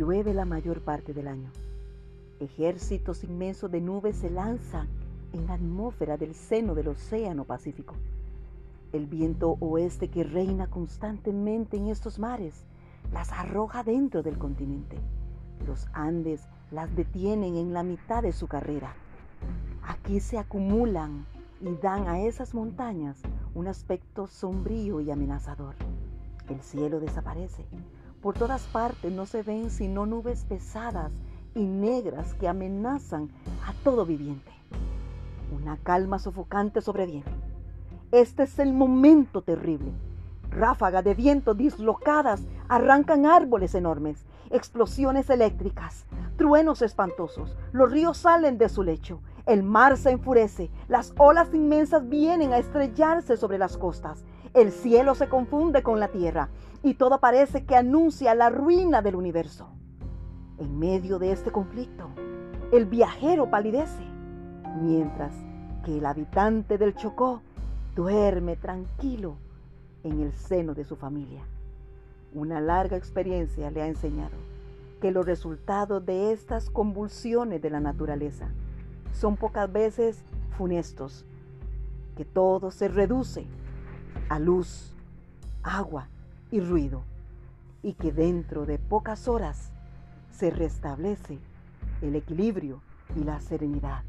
llueve la mayor parte del año. Ejércitos inmensos de nubes se lanzan en la atmósfera del seno del Océano Pacífico. El viento oeste que reina constantemente en estos mares las arroja dentro del continente. Los Andes las detienen en la mitad de su carrera. Aquí se acumulan y dan a esas montañas un aspecto sombrío y amenazador. El cielo desaparece. Por todas partes no se ven sino nubes pesadas y negras que amenazan a todo viviente. Una calma sofocante sobreviene. Este es el momento terrible. Ráfagas de viento dislocadas arrancan árboles enormes, explosiones eléctricas, truenos espantosos. Los ríos salen de su lecho. El mar se enfurece. Las olas inmensas vienen a estrellarse sobre las costas. El cielo se confunde con la tierra y todo parece que anuncia la ruina del universo. En medio de este conflicto, el viajero palidece, mientras que el habitante del Chocó duerme tranquilo en el seno de su familia. Una larga experiencia le ha enseñado que los resultados de estas convulsiones de la naturaleza son pocas veces funestos, que todo se reduce a luz, agua y ruido, y que dentro de pocas horas se restablece el equilibrio y la serenidad.